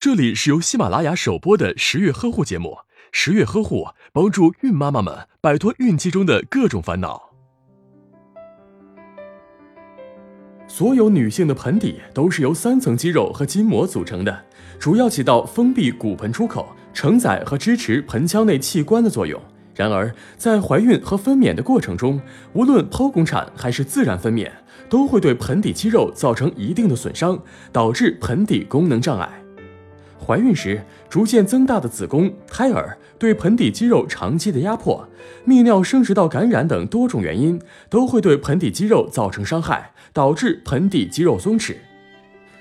这里是由喜马拉雅首播的十月呵护节目。十月呵护帮助孕妈妈们摆脱孕期中的各种烦恼。所有女性的盆底都是由三层肌肉和筋膜组成的，主要起到封闭骨盆出口、承载和支持盆腔内器官的作用。然而，在怀孕和分娩的过程中，无论剖宫产还是自然分娩，都会对盆底肌肉造成一定的损伤，导致盆底功能障碍。怀孕时逐渐增大的子宫、胎儿对盆底肌肉长期的压迫、泌尿生殖道感染等多种原因，都会对盆底肌肉造成伤害，导致盆底肌肉松弛。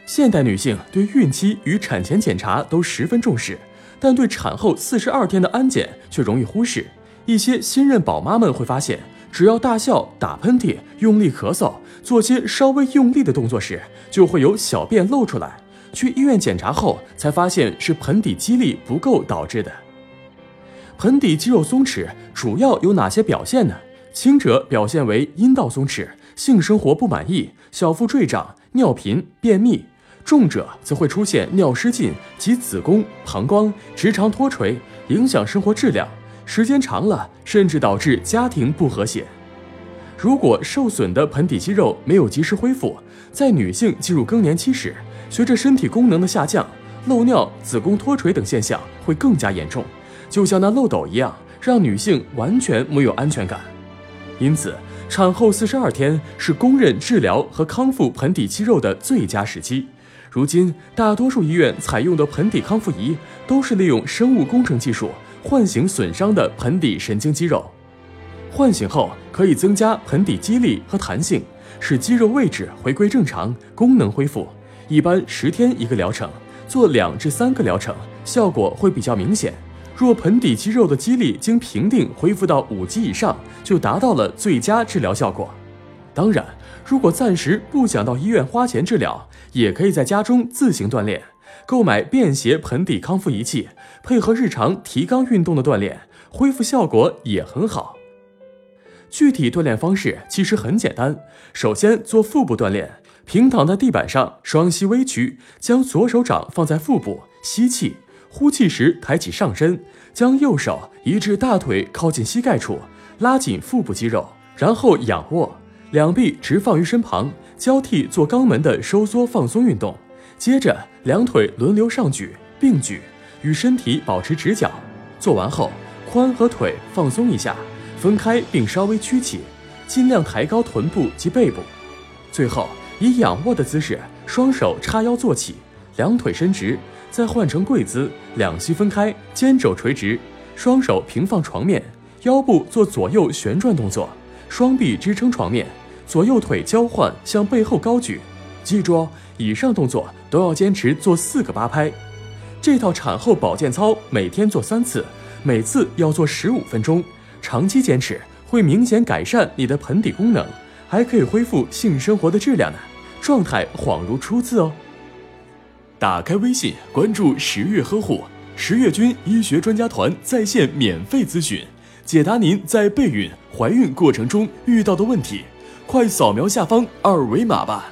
现代女性对孕期与产前检查都十分重视，但对产后四十二天的安检却容易忽视。一些新任宝妈们会发现，只要大笑、打喷嚏、用力咳嗽，做些稍微用力的动作时，就会有小便漏出来。去医院检查后，才发现是盆底肌力不够导致的。盆底肌肉松弛主要有哪些表现呢？轻者表现为阴道松弛、性生活不满意、小腹坠胀、尿频、便秘；重者则会出现尿失禁及子宫、膀胱、直肠脱垂，影响生活质量。时间长了，甚至导致家庭不和谐。如果受损的盆底肌肉没有及时恢复，在女性进入更年期时，随着身体功能的下降，漏尿、子宫脱垂等现象会更加严重，就像那漏斗一样，让女性完全没有安全感。因此，产后四十二天是公认治疗和康复盆底肌肉的最佳时期。如今，大多数医院采用的盆底康复仪都是利用生物工程技术唤醒损伤的盆底神经肌肉，唤醒后可以增加盆底肌力和弹性，使肌肉位置回归正常，功能恢复。一般十天一个疗程，做两至三个疗程，效果会比较明显。若盆底肌肉的肌力经评定恢复到五级以上，就达到了最佳治疗效果。当然，如果暂时不想到医院花钱治疗，也可以在家中自行锻炼，购买便携盆底康复仪器，配合日常提肛运动的锻炼，恢复效果也很好。具体锻炼方式其实很简单，首先做腹部锻炼。平躺在地板上，双膝微曲，将左手掌放在腹部吸气，呼气时抬起上身，将右手移至大腿靠近膝盖处，拉紧腹部肌肉，然后仰卧，两臂直放于身旁，交替做肛门的收缩放松运动。接着两腿轮流上举并举，与身体保持直角。做完后，髋和腿放松一下，分开并稍微屈起，尽量抬高臀部及背部。最后。以仰卧的姿势，双手叉腰坐起，两腿伸直，再换成跪姿，两膝分开，肩肘垂直，双手平放床面，腰部做左右旋转动作，双臂支撑床面，左右腿交换向背后高举。记住哦，以上动作都要坚持做四个八拍。这套产后保健操每天做三次，每次要做十五分钟，长期坚持会明显改善你的盆底功能。还可以恢复性生活的质量呢，状态恍如初次哦。打开微信，关注十月呵护，十月军医学专家团在线免费咨询，解答您在备孕、怀孕过程中遇到的问题。快扫描下方二维码吧。